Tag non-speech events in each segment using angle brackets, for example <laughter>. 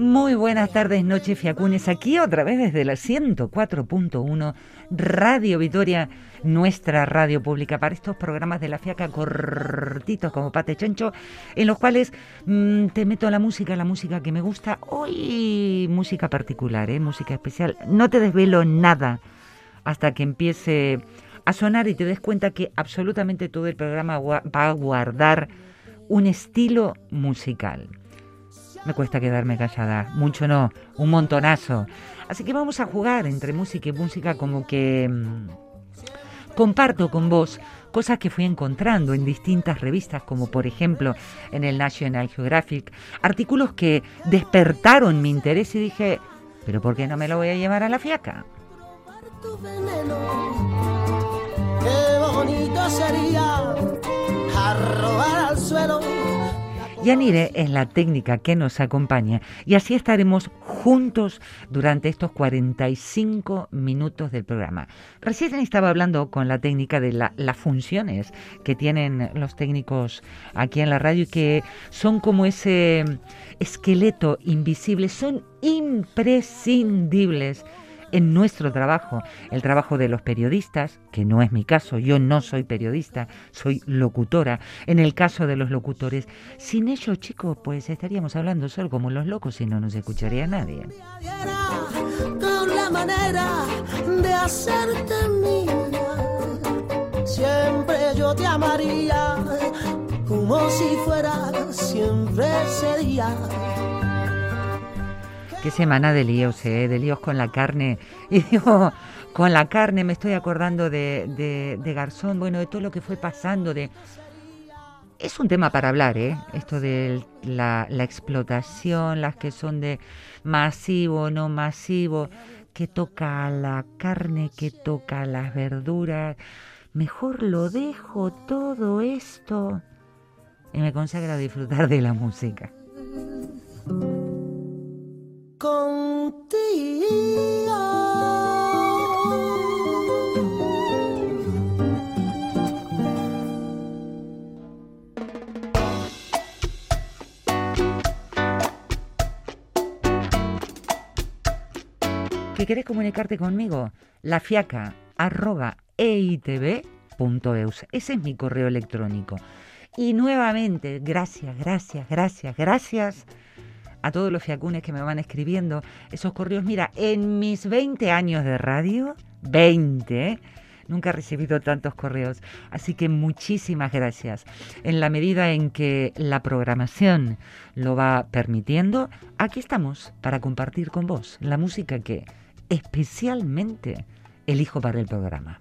Muy buenas tardes, noches fiacunes. Aquí otra vez desde la 104.1 Radio Vitoria, nuestra radio pública, para estos programas de la fiaca cortitos como pate chancho, en los cuales mm, te meto la música, la música que me gusta. Hoy música particular, ¿eh? música especial. No te desvelo nada hasta que empiece a sonar y te des cuenta que absolutamente todo el programa va a guardar un estilo musical me cuesta quedarme callada. Mucho no, un montonazo. Así que vamos a jugar entre música y música como que mm, comparto con vos cosas que fui encontrando en distintas revistas, como por ejemplo en el National Geographic, artículos que despertaron mi interés y dije, pero ¿por qué no me lo voy a llevar a la fiaca? Qué bonito sería Yanire es la técnica que nos acompaña y así estaremos juntos durante estos 45 minutos del programa. Recién estaba hablando con la técnica de las funciones que tienen los técnicos aquí en la radio y que son como ese esqueleto invisible, son imprescindibles en nuestro trabajo, el trabajo de los periodistas, que no es mi caso, yo no soy periodista, soy locutora. En el caso de los locutores, sin ellos, chicos, pues estaríamos hablando solo como los locos y no nos escucharía nadie. Con la manera de hacerte siempre yo te amaría, como si fuera siempre sería qué semana de líos, ¿eh? de líos con la carne. <laughs> Y digo, con la carne me estoy acordando de, Garzón, bueno, de todo lo que fue pasando. Es un tema para hablar, ¿eh? Esto de la, explotación, las que son de masivo, no masivo, que toca la carne, que toca las verduras. Mejor lo dejo todo esto y me consagra a disfrutar de la música ¿Qué quieres comunicarte conmigo? La fiaca arroba. Ese es mi correo electrónico. Y nuevamente, gracias, gracias, gracias, gracias a todos los fiacunes que me van escribiendo esos correos. Mira, en mis 20 años de radio, 20, nunca he recibido tantos correos. Así que muchísimas gracias. En la medida en que la programación lo va permitiendo, aquí estamos para compartir con vos la música que especialmente elijo para el programa.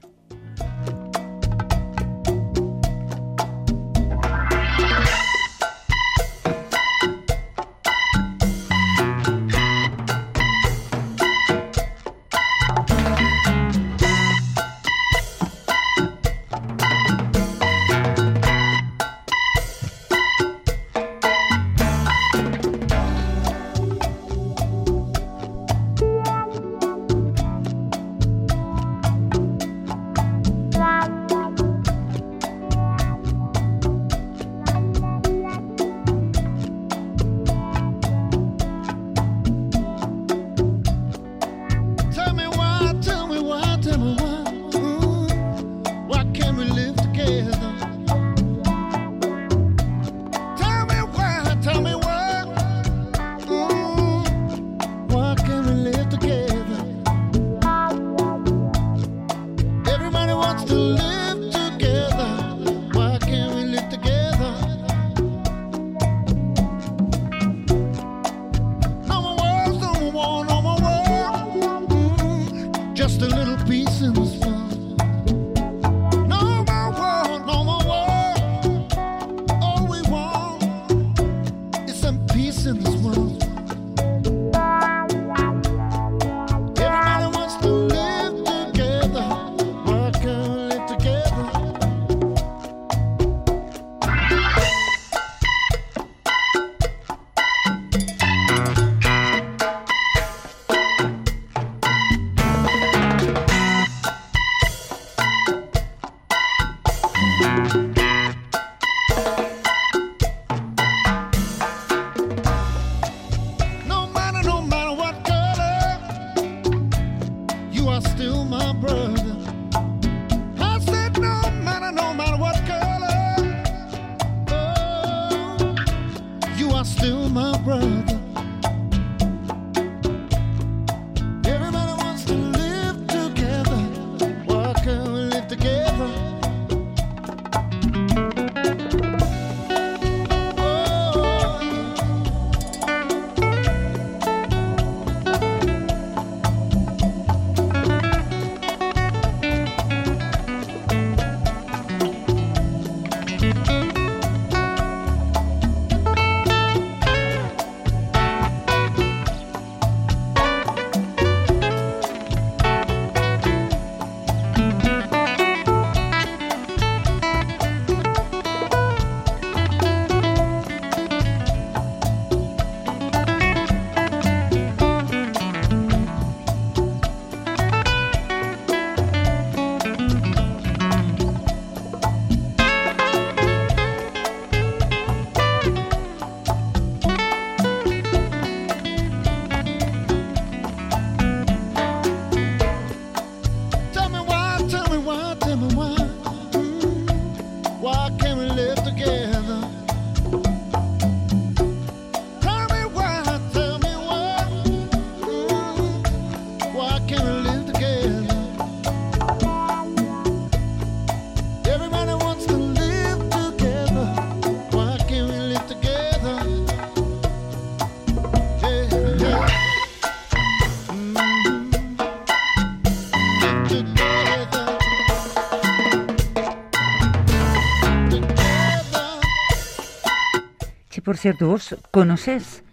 Por cierto, ¿vos conocés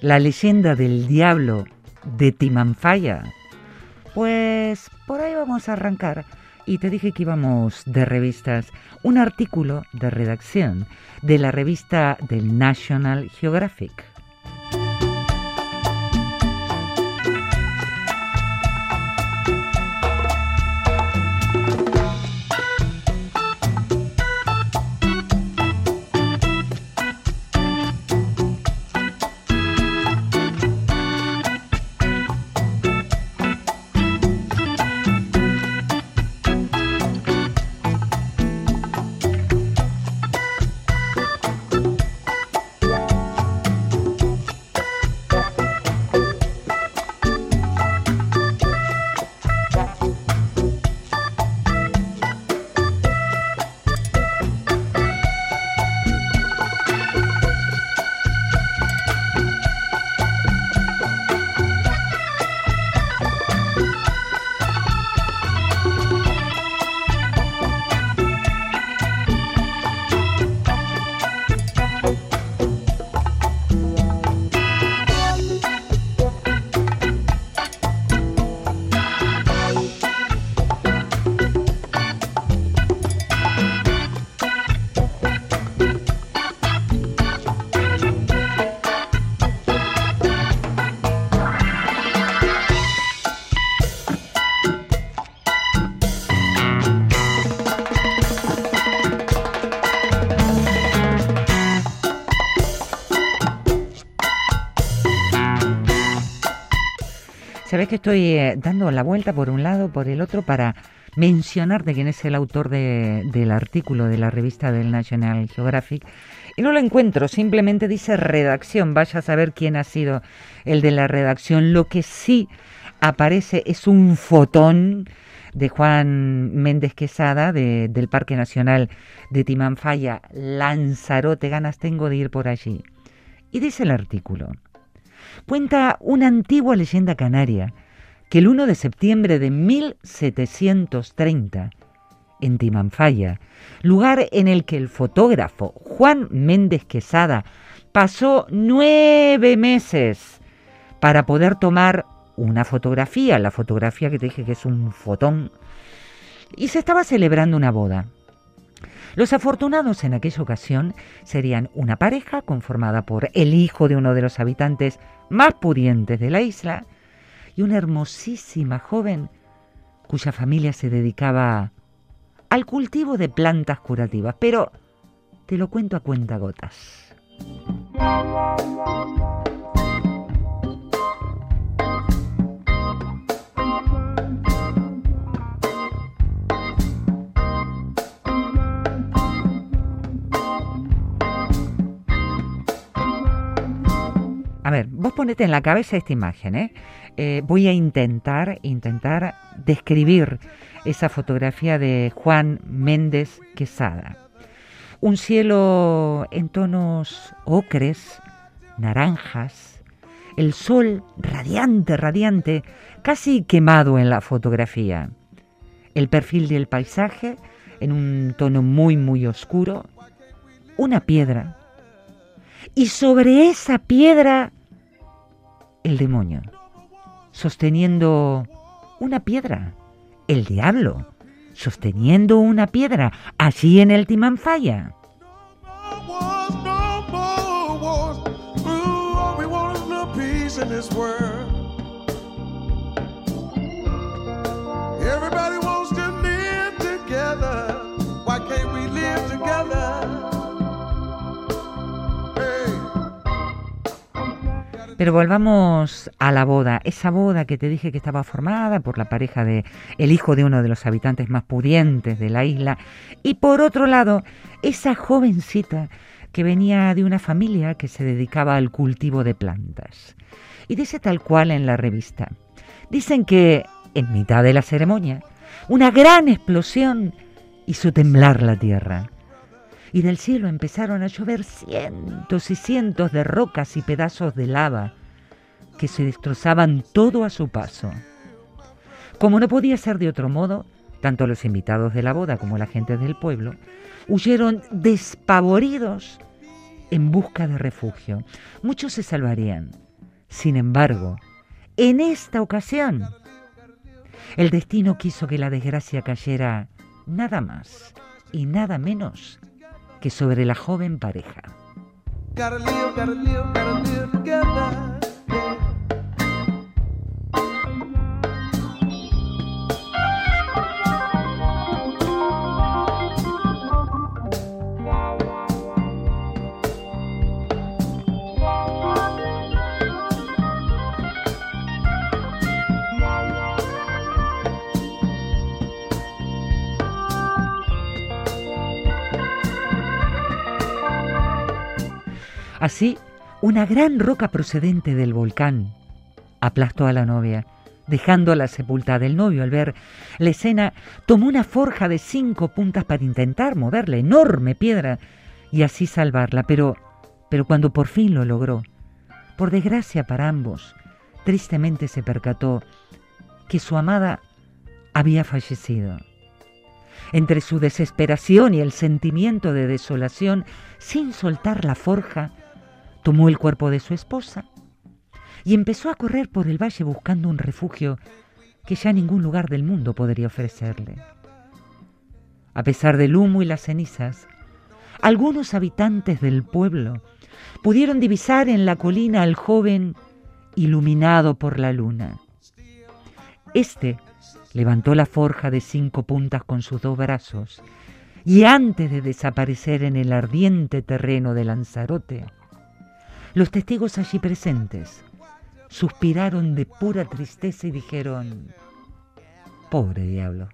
la leyenda del diablo de Timanfaya? Pues por ahí vamos a arrancar. Y te dije que íbamos de revistas. Un artículo de redacción de la revista del National Geographic. Sabes que estoy eh, dando la vuelta por un lado, por el otro, para mencionarte quién es el autor del artículo de la revista del National Geographic. Y no lo encuentro, simplemente dice redacción. Vaya a saber quién ha sido el de la redacción. Lo que sí aparece es un fotón de Juan Méndez Quesada del Parque Nacional de Timanfaya, Lanzarote. Ganas tengo de ir por allí. Y dice el artículo. Cuenta una antigua leyenda canaria que el 1 de septiembre de 1730, en Timanfaya, lugar en el que el fotógrafo Juan Méndez Quesada pasó nueve meses para poder tomar una fotografía, la fotografía que te dije que es un fotón, y se estaba celebrando una boda. Los afortunados en aquella ocasión serían una pareja conformada por el hijo de uno de los habitantes más pudientes de la isla y una hermosísima joven cuya familia se dedicaba al cultivo de plantas curativas, pero te lo cuento a cuenta ver, vos ponete en la cabeza esta imagen, ¿eh? Eh, voy a intentar, intentar describir esa fotografía de Juan Méndez Quesada. Un cielo en tonos ocres, naranjas, el sol radiante, radiante, casi quemado en la fotografía. El perfil del paisaje en un tono muy, muy oscuro. Una piedra. Y sobre esa piedra, el demonio, sosteniendo una piedra. El diablo, sosteniendo una piedra allí en el Timanfaya. Everybody Pero volvamos a la boda, esa boda que te dije que estaba formada por la pareja de el hijo de uno de los habitantes más pudientes de la isla y por otro lado, esa jovencita que venía de una familia que se dedicaba al cultivo de plantas. Y dice tal cual en la revista. Dicen que en mitad de la ceremonia, una gran explosión hizo temblar la tierra y del cielo empezaron a llover cientos y cientos de rocas y pedazos de lava que se destrozaban todo a su paso. Como no podía ser de otro modo, tanto los invitados de la boda como la gente del pueblo huyeron despavoridos en busca de refugio. Muchos se salvarían. Sin embargo, en esta ocasión, el destino quiso que la desgracia cayera nada más y nada menos que sobre la joven pareja. Así, una gran roca procedente del volcán aplastó a la novia, dejándola sepultada. El novio, al ver la escena, tomó una forja de cinco puntas para intentar mover la enorme piedra y así salvarla, pero, pero cuando por fin lo logró, por desgracia para ambos, tristemente se percató que su amada había fallecido. Entre su desesperación y el sentimiento de desolación, sin soltar la forja, tomó el cuerpo de su esposa y empezó a correr por el valle buscando un refugio que ya ningún lugar del mundo podría ofrecerle. A pesar del humo y las cenizas, algunos habitantes del pueblo pudieron divisar en la colina al joven iluminado por la luna. Este levantó la forja de cinco puntas con sus dos brazos y antes de desaparecer en el ardiente terreno de Lanzarote, los testigos allí presentes suspiraron de pura tristeza y dijeron, pobre diablo.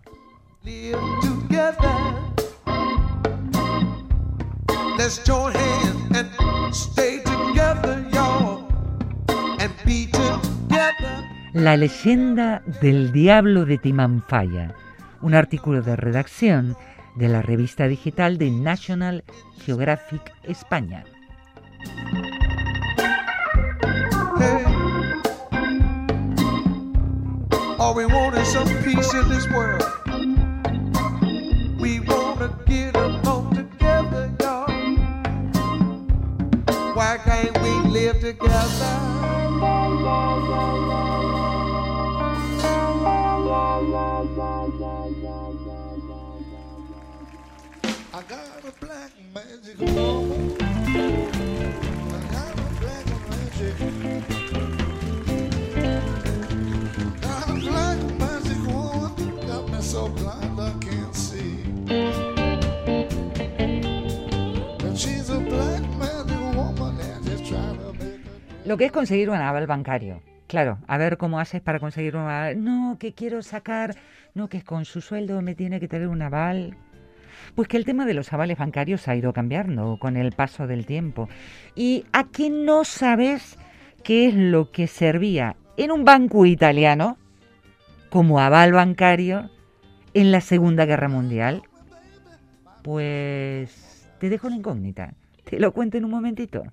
La leyenda del diablo de Timanfaya, un artículo de redacción de la revista digital de National Geographic España. All we want is some peace in this world. We wanna get along together, y'all. Why can't we live together? I got a black magic woman. Lo que es conseguir un aval bancario. Claro, a ver cómo haces para conseguir un aval. No, que quiero sacar, no, que con su sueldo me tiene que tener un aval. Pues que el tema de los avales bancarios ha ido cambiando con el paso del tiempo. ¿Y a qué no sabes qué es lo que servía en un banco italiano como aval bancario en la Segunda Guerra Mundial? Pues te dejo la incógnita. Te lo cuento en un momentito.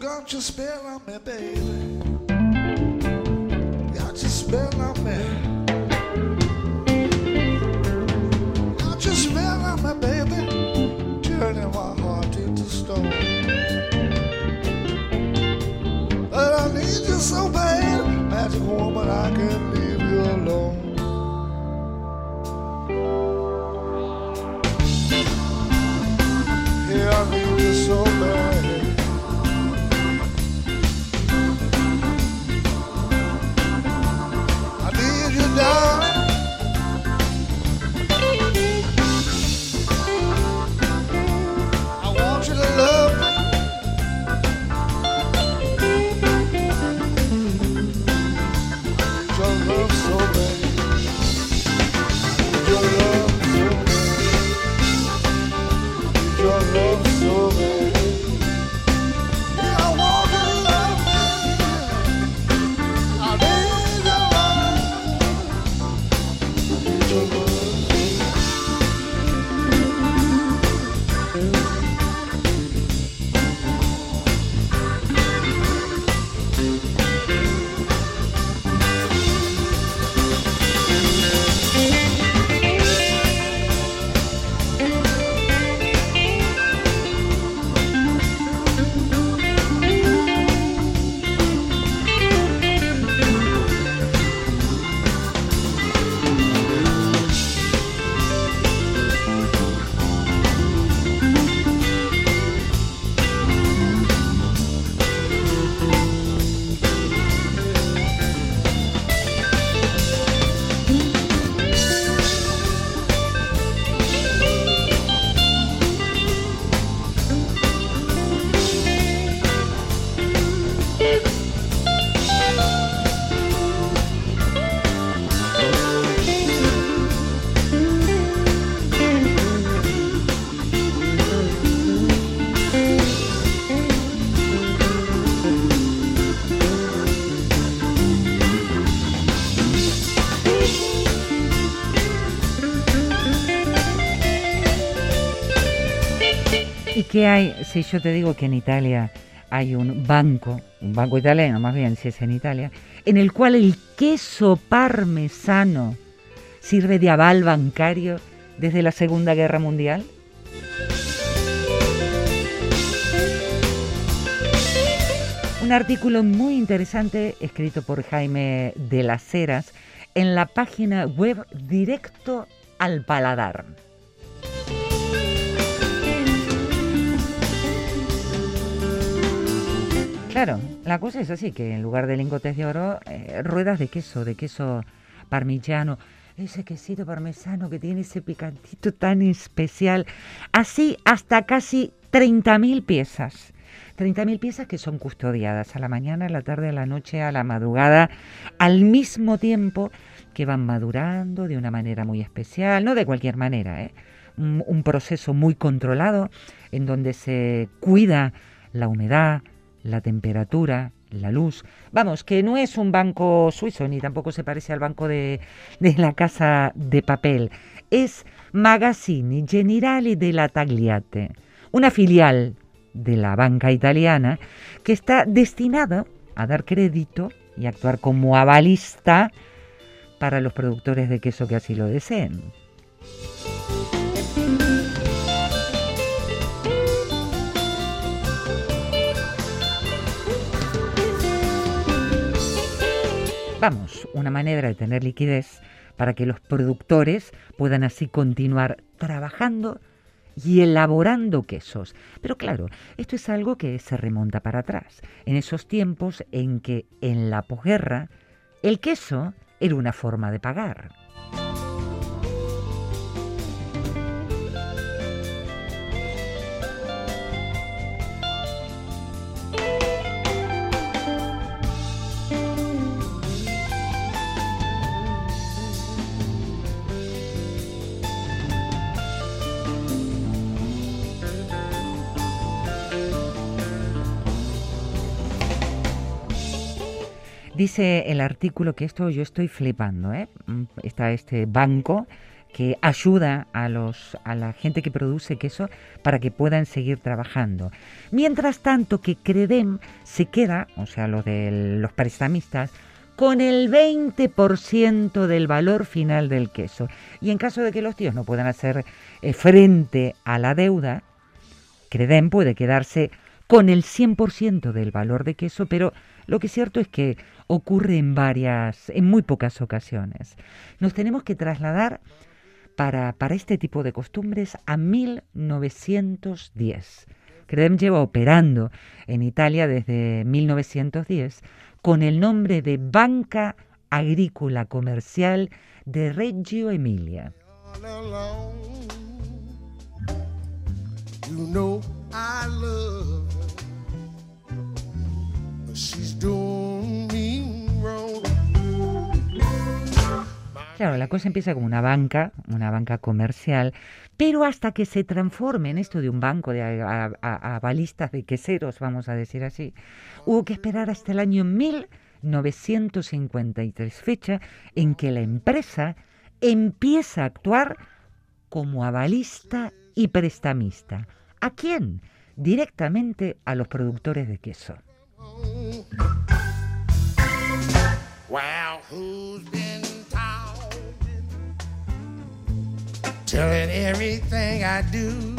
You got your spell on me, baby. Got your spell ¿Y qué hay si yo te digo que en Italia hay un banco, un banco italiano más bien, si es en Italia, en el cual el queso parmesano sirve de aval bancario desde la Segunda Guerra Mundial? Un artículo muy interesante escrito por Jaime de las Heras en la página web Directo al Paladar. Claro, la cosa es así, que en lugar de lingotes de oro, eh, ruedas de queso, de queso parmigiano, ese quesito parmesano que tiene ese picantito tan especial, así hasta casi 30.000 piezas. 30.000 piezas que son custodiadas a la mañana, a la tarde, a la noche, a la madrugada, al mismo tiempo que van madurando de una manera muy especial, no de cualquier manera, ¿eh? un, un proceso muy controlado en donde se cuida la humedad, la temperatura, la luz. Vamos, que no es un banco suizo ni tampoco se parece al banco de, la casa de papel. Es Magazzini Generali della Tagliate, una filial de la banca italiana que está destinada a dar crédito y actuar como avalista para los productores de queso que así lo deseen. Vamos, una manera de tener liquidez para que los productores puedan así continuar trabajando y elaborando quesos. Pero claro, esto es algo que se remonta para atrás, en esos tiempos en que en la posguerra el queso era una forma de pagar. Dice el artículo que esto yo estoy flipando, ¿eh? Mm, Está este banco que ayuda a, los, a la gente que produce queso para que puedan seguir trabajando. Mientras tanto que Credem se queda, o sea, lo de los prestamistas, con el 20% del valor final del queso. Y en caso de que los tíos no puedan hacer eh, frente a la deuda, Credem puede quedarse con el 100% del valor de queso, pero lo que es cierto es que ocurre en varias, en muy pocas ocasiones. Nos tenemos que trasladar para, para este tipo de costumbres a 1910. Credem lleva operando en Italia desde 1910 con el nombre de Banca Agrícola Comercial de Reggio Emilia. Claro, la cosa empieza como una banca, una banca comercial, pero hasta que se transforme en esto de un banco de a- de queseros, vamos a decir así, hubo que esperar hasta el año 1953, fecha en que la empresa empieza a actuar como avalista y prestamista. ¿A quién? Directamente a los productores de queso. Wow, who's been talking? Telling everything I do.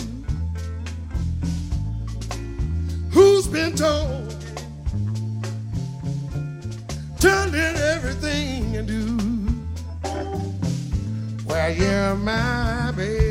Who's been told? Telling everything I do. Well, you're my baby.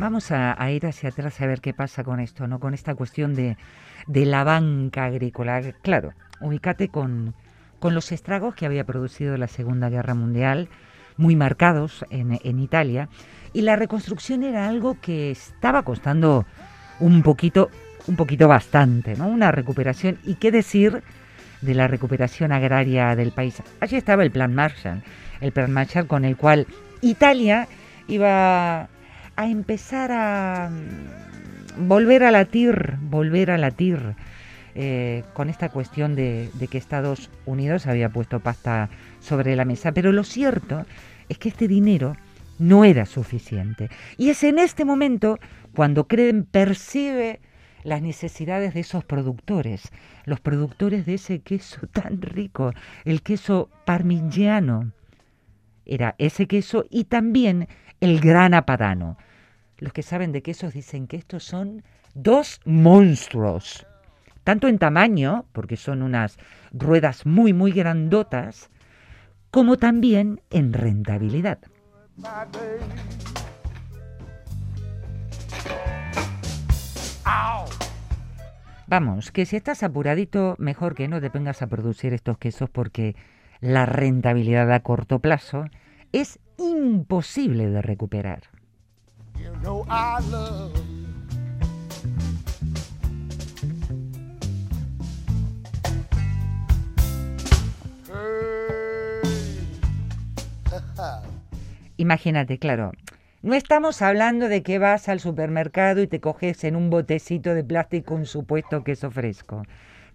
Vamos a, ir hacia atrás a ver qué pasa con esto, ¿no? Con esta cuestión de, la banca agrícola. Claro, ubícate con, con los estragos que había producido la Segunda Guerra Mundial, muy marcados en, en Italia, y la reconstrucción era algo que estaba costando un poquito, un poquito bastante, ¿no? Una recuperación. Y qué decir de la recuperación agraria del país. Allí estaba el Plan Marshall, el Plan Marshall con el cual Italia iba a empezar a mm, volver a latir, volver a latir eh, con esta cuestión de, de que Estados Unidos había puesto pasta sobre la mesa. Pero lo cierto es que este dinero no era suficiente. Y es en este momento cuando Creden percibe las necesidades de esos productores, los productores de ese queso tan rico, el queso parmigiano. Era ese queso y también el grana padano. Los que saben de quesos dicen que estos son dos monstruos, tanto en tamaño, porque son unas ruedas muy, muy grandotas, como también en rentabilidad. Vamos, que si estás apuradito, mejor que no te pongas a producir estos quesos porque la rentabilidad a corto plazo es imposible de recuperar. Imagínate, claro, no estamos hablando de que vas al supermercado y te coges en un botecito de plástico un supuesto queso fresco.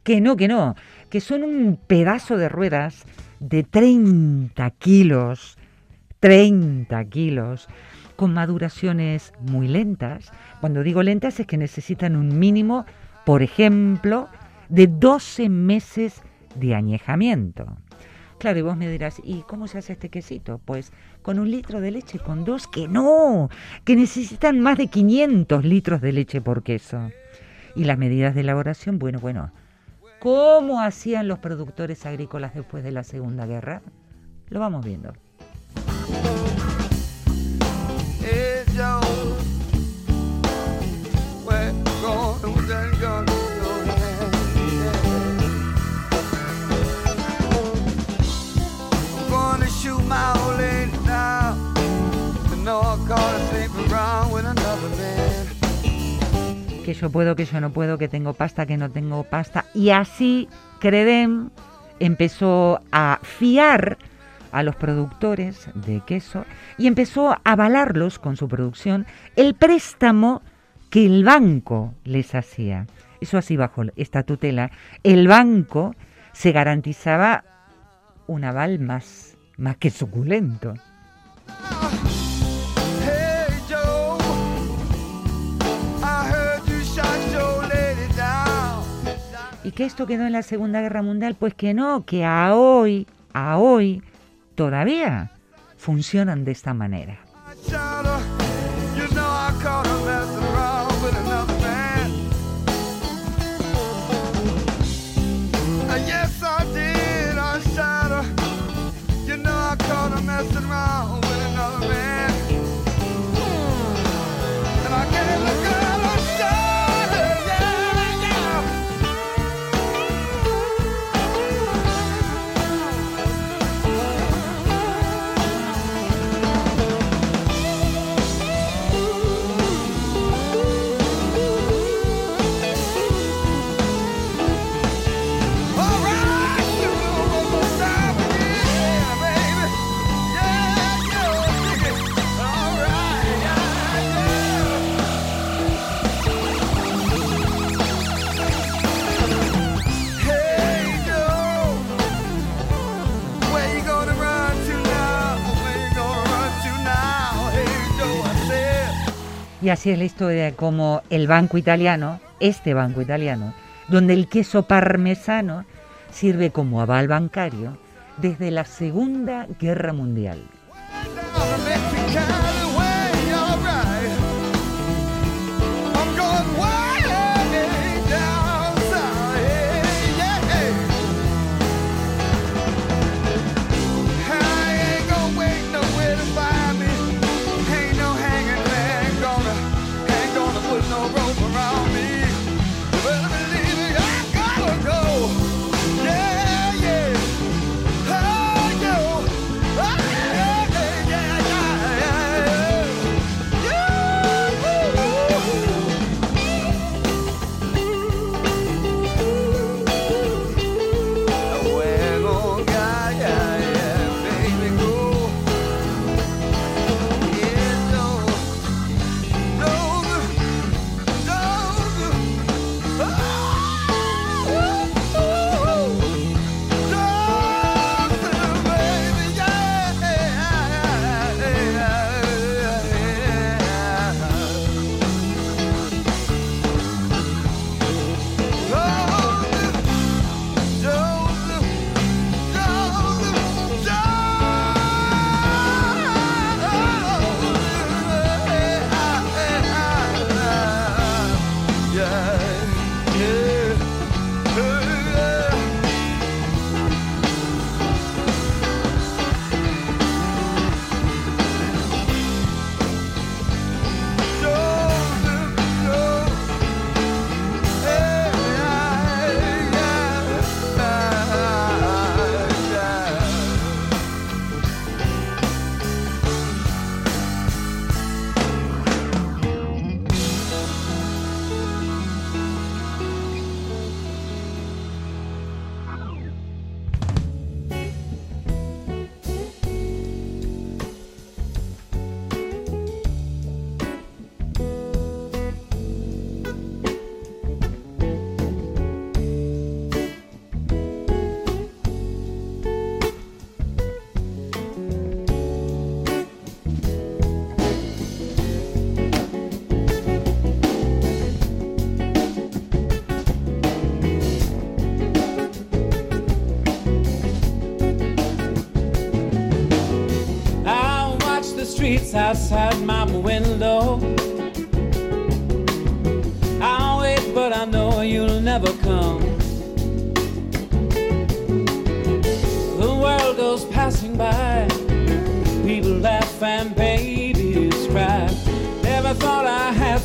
Que no, que no, que son un pedazo de ruedas de 30 kilos, 30 kilos, con maduraciones muy lentas. Cuando digo lentas es que necesitan un mínimo, por ejemplo, de 12 meses de añejamiento. Claro, y vos me dirás, ¿y cómo se hace este quesito? Pues con un litro de leche, con dos, que no, que necesitan más de 500 litros de leche por queso. Y las medidas de elaboración, bueno, bueno, ¿cómo hacían los productores agrícolas después de la Segunda Guerra? Lo vamos viendo. Que yo puedo, que yo no puedo, que tengo pasta, que no tengo pasta. Y así Credem empezó a fiar a los productores de queso y empezó a avalarlos con su producción el préstamo que el banco les hacía. Eso así bajo esta tutela, el banco se garantizaba un aval más, más que suculento. ¿Y que esto quedó en la Segunda Guerra Mundial? Pues que no, que a hoy, a hoy, todavía funcionan de esta manera. Así es la historia de cómo el banco italiano, este banco italiano, donde el queso parmesano sirve como aval bancario desde la Segunda Guerra Mundial.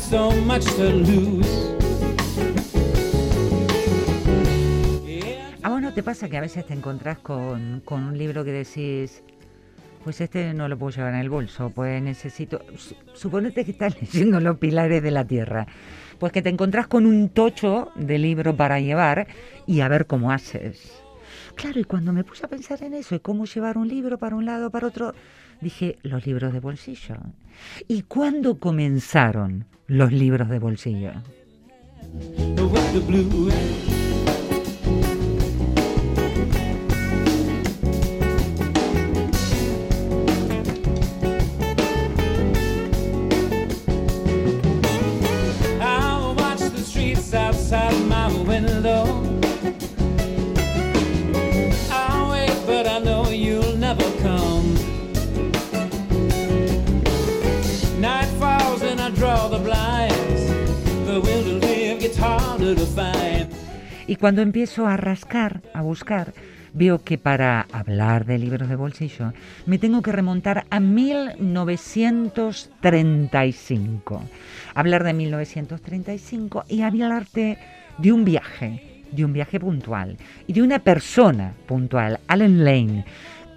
So much to lose. Yeah. ¿A vos no te pasa que a veces te encontrás con, con un libro que decís, pues este no lo puedo llevar en el bolso, pues necesito... su- Suponete que estás <laughs> leyendo Los Pilares de la Tierra, pues que te encontrás con un tocho de libro para llevar y a ver cómo haces. Claro, y cuando me puse a pensar en eso y cómo llevar un libro para un lado, para otro, dije, los libros de bolsillo. ¿Y cuándo comenzaron los libros de bolsillo? Cuando empiezo a rascar, a buscar, veo que para hablar de libros de bolsillo me tengo que remontar a 1935. Hablar de 1935 y hablarte de un viaje, de un viaje puntual y de una persona puntual, Alan Lane,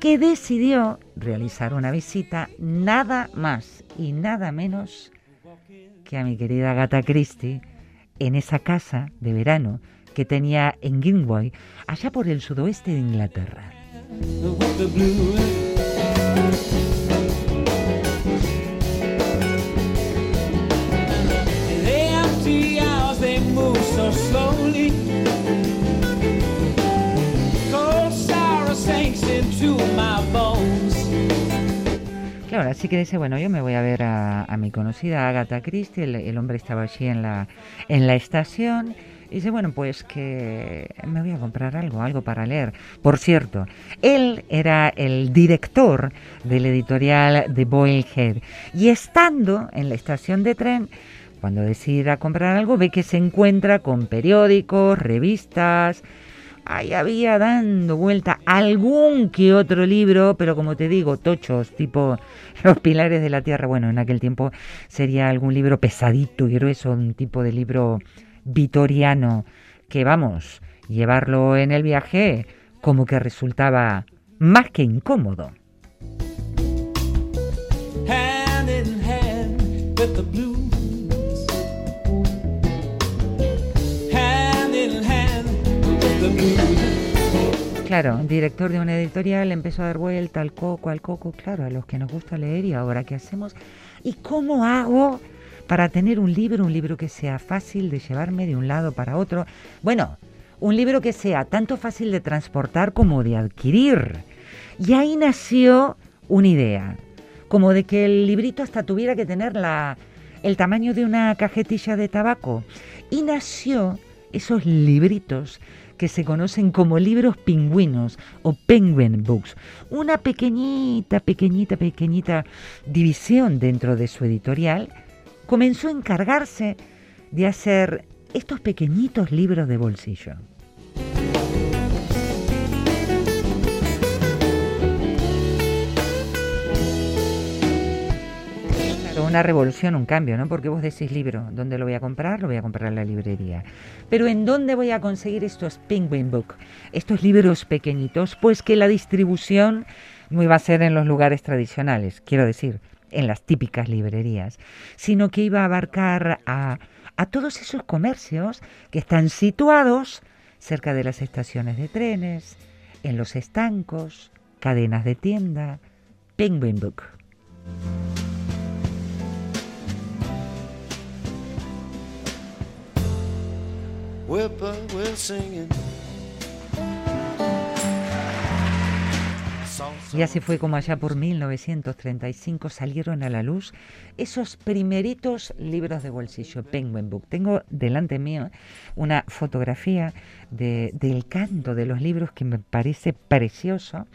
que decidió realizar una visita nada más y nada menos que a mi querida Gata Christie en esa casa de verano que tenía en Gilroy, allá por el sudoeste de Inglaterra. Claro, así que dice, bueno, yo me voy a ver a, a mi conocida Agatha Christie, el, el hombre estaba allí en la, en la estación, y dice, bueno, pues que me voy a comprar algo, algo para leer. Por cierto, él era el director del editorial de Boyle y estando en la estación de tren, cuando decide ir a comprar algo, ve que se encuentra con periódicos, revistas, Ahí había dando vuelta algún que otro libro, pero como te digo, tochos, tipo <laughs> Los Pilares de la Tierra. Bueno, en aquel tiempo sería algún libro pesadito y grueso, un tipo de libro vitoriano, que vamos, llevarlo en el viaje como que resultaba más que incómodo. Hand in hand with the blues. Hand in hand with the blues. Claro, director de una editorial empezó a dar vuelta al coco, al coco, claro, a los que nos gusta leer y ahora qué hacemos. ¿Y cómo hago para tener un libro, un libro que sea fácil de llevarme de un lado para otro? Bueno, un libro que sea tanto fácil de transportar como de adquirir. Y ahí nació una idea, como de que el librito hasta tuviera que tener la, el tamaño de una cajetilla de tabaco. Y nació esos libritos que se conocen como libros pingüinos o penguin books. Una pequeñita, pequeñita, pequeñita división dentro de su editorial comenzó a encargarse de hacer estos pequeñitos libros de bolsillo. Una revolución, un cambio, ¿no? Porque vos decís libro, ¿dónde lo voy a comprar? Lo voy a comprar en la librería. Pero ¿en dónde voy a conseguir estos Penguin Book? Estos libros pequeñitos, pues que la distribución no iba a ser en los lugares tradicionales, quiero decir, en las típicas librerías, sino que iba a abarcar a, a todos esos comercios que están situados cerca de las estaciones de trenes, en los estancos, cadenas de tienda, Penguin Book. Y así fue como allá por 1935 salieron a la luz esos primeritos libros de bolsillo, Penguin Book. Tengo delante mío una fotografía de- del canto de los libros que me parece precioso.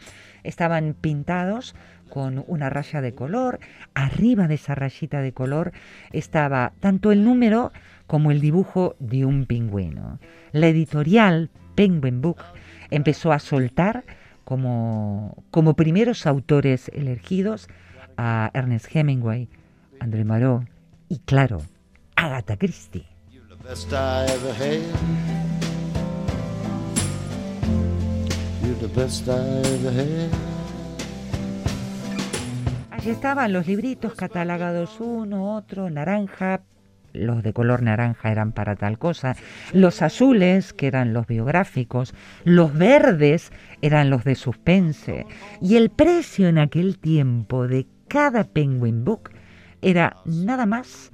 Estaban pintados con una raya de color. Arriba de esa rayita de color estaba tanto el número como el dibujo de un pingüino. La editorial Penguin Book empezó a soltar como, como primeros autores elegidos a Ernest Hemingway, André Malraux y, claro, Agatha Christie. Allí estaban los libritos catalogados uno, otro, naranja. Los de color naranja eran para tal cosa. Los azules, que eran los biográficos. Los verdes eran los de suspense. Y el precio en aquel tiempo de cada Penguin Book era nada más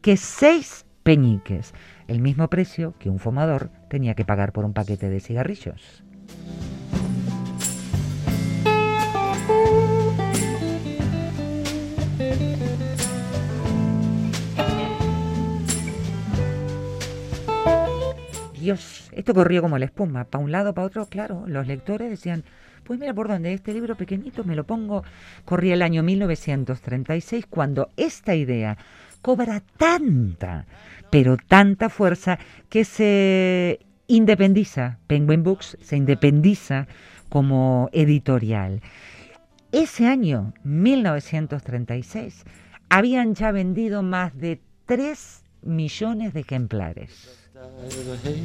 que seis peñiques. El mismo precio que un fumador tenía que pagar por un paquete de cigarrillos. Dios, esto corrió como la espuma, para un lado, para otro, claro, los lectores decían, pues mira por dónde este libro pequeñito me lo pongo. Corría el año 1936 cuando esta idea cobra tanta, pero tanta fuerza que se independiza, Penguin Books se independiza como editorial. Ese año, 1936, habían ya vendido más de 3 millones de ejemplares. I ever had.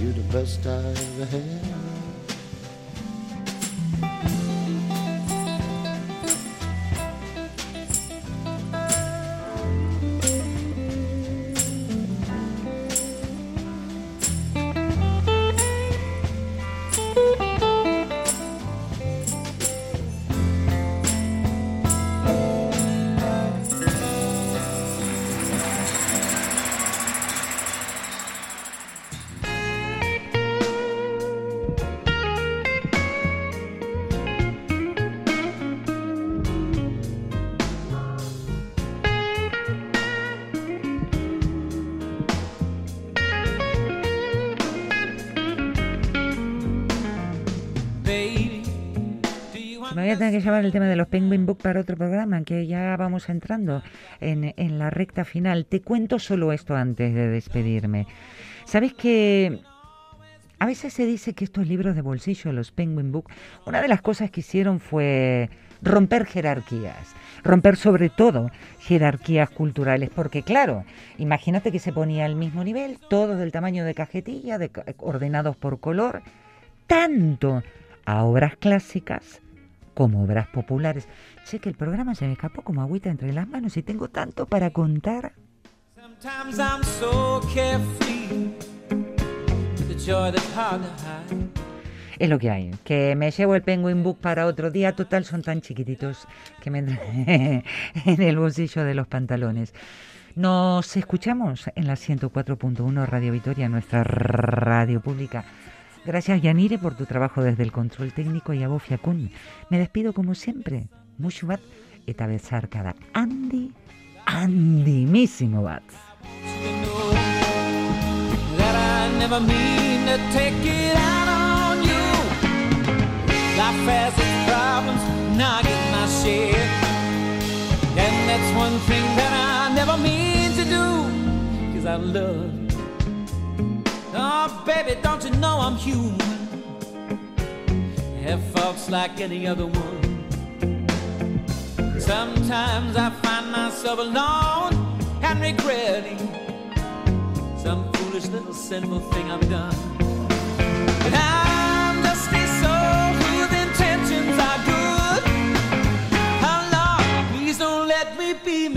You're the best I ever had. Me voy a tener que llevar el tema de los Penguin Book para otro programa, que ya vamos entrando en, en la recta final. Te cuento solo esto antes de despedirme. ¿Sabes que a veces se dice que estos libros de bolsillo, los Penguin Book, una de las cosas que hicieron fue romper jerarquías, romper sobre todo jerarquías culturales, porque claro, imagínate que se ponía al mismo nivel, todos del tamaño de cajetilla, de ca- ordenados por color, tanto a obras clásicas como obras populares. Sé que el programa se me escapó como agüita entre las manos y tengo tanto para contar. Es lo que hay. Que me llevo el Penguin Book para otro día. Total, son tan chiquititos que me entran <laughs> en el bolsillo de los pantalones. Nos escuchamos en la 104.1 Radio Vitoria, nuestra radio pública. Gracias, Yanire, por tu trabajo desde el control técnico y a vos, Fiacun. Me despido como siempre. Mucho bat eta bezarkada. Andy, andimísimo bat. And that's one thing that I never mean to do, cause I love. Oh, baby, don't you know I'm human? Have faults like any other one. Sometimes I find myself alone and regretting some foolish little sinful thing I've done. But I'm just a soul whose intentions are good. Oh Lord, please don't let me be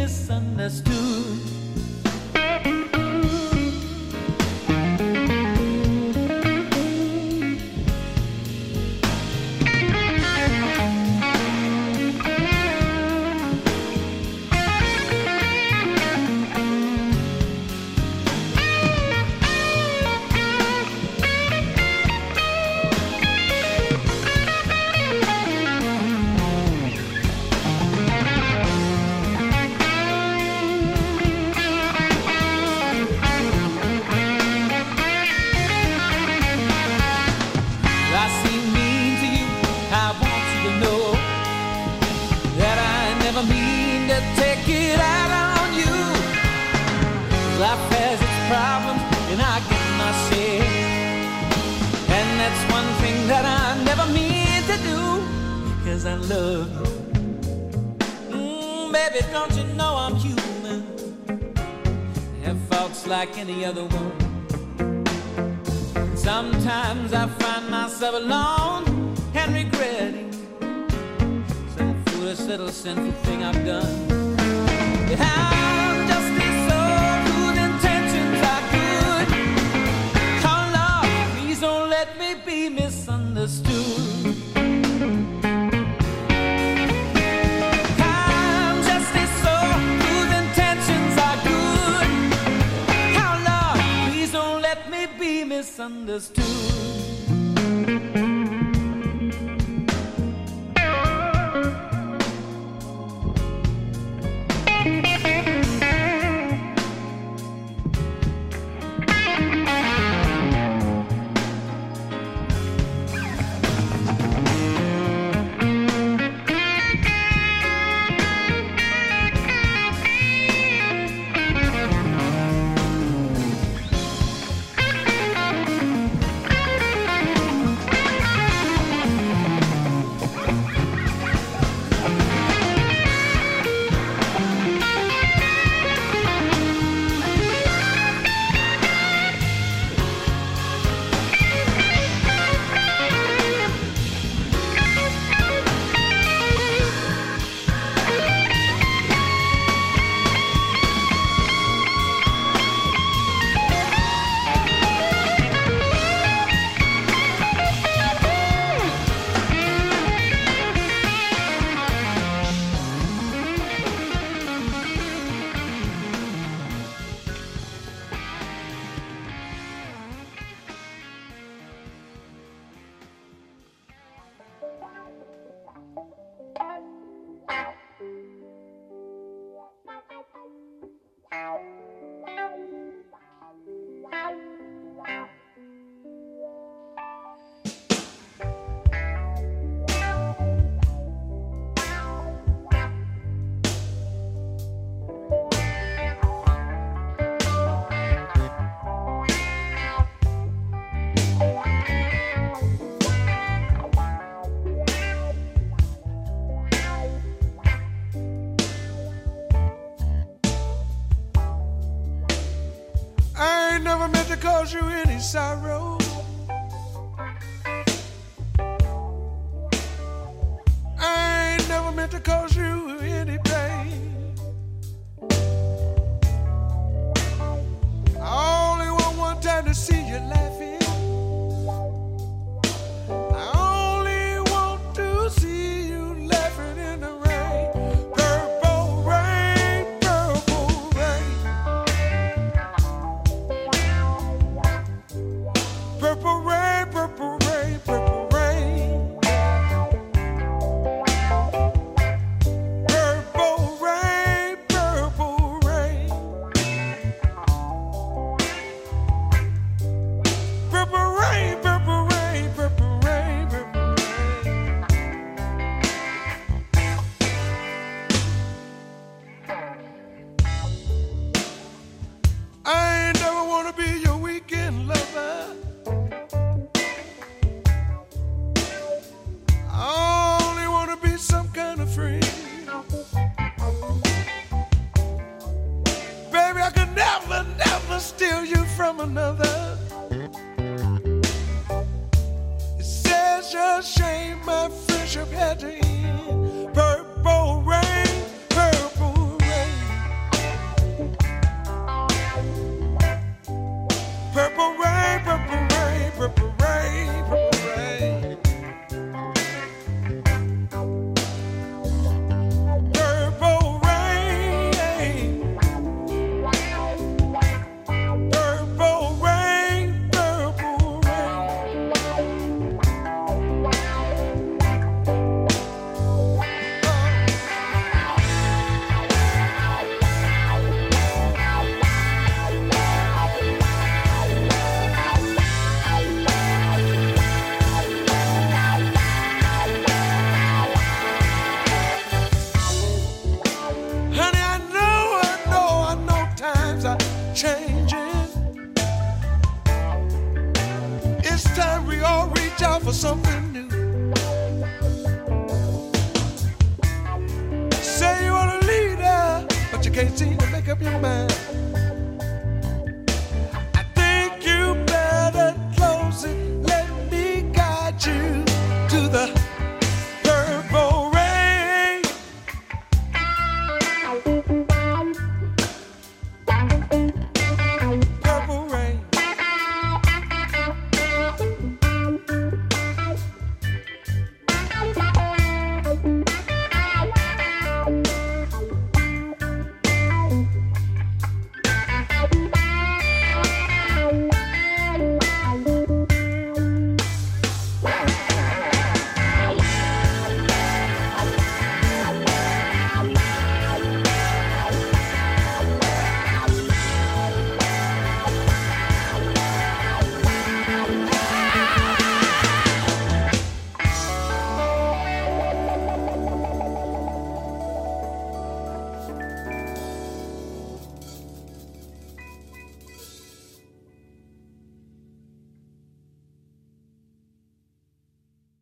love. Mm, baby, don't you know I'm human? Have faults like any other one. Sometimes I find myself alone and regretting some foolish little sinful thing I've done. I'm just soul whose intentions are good. Oh Lord, please don't let me be misunderstood. Misunderstood. Sorrow.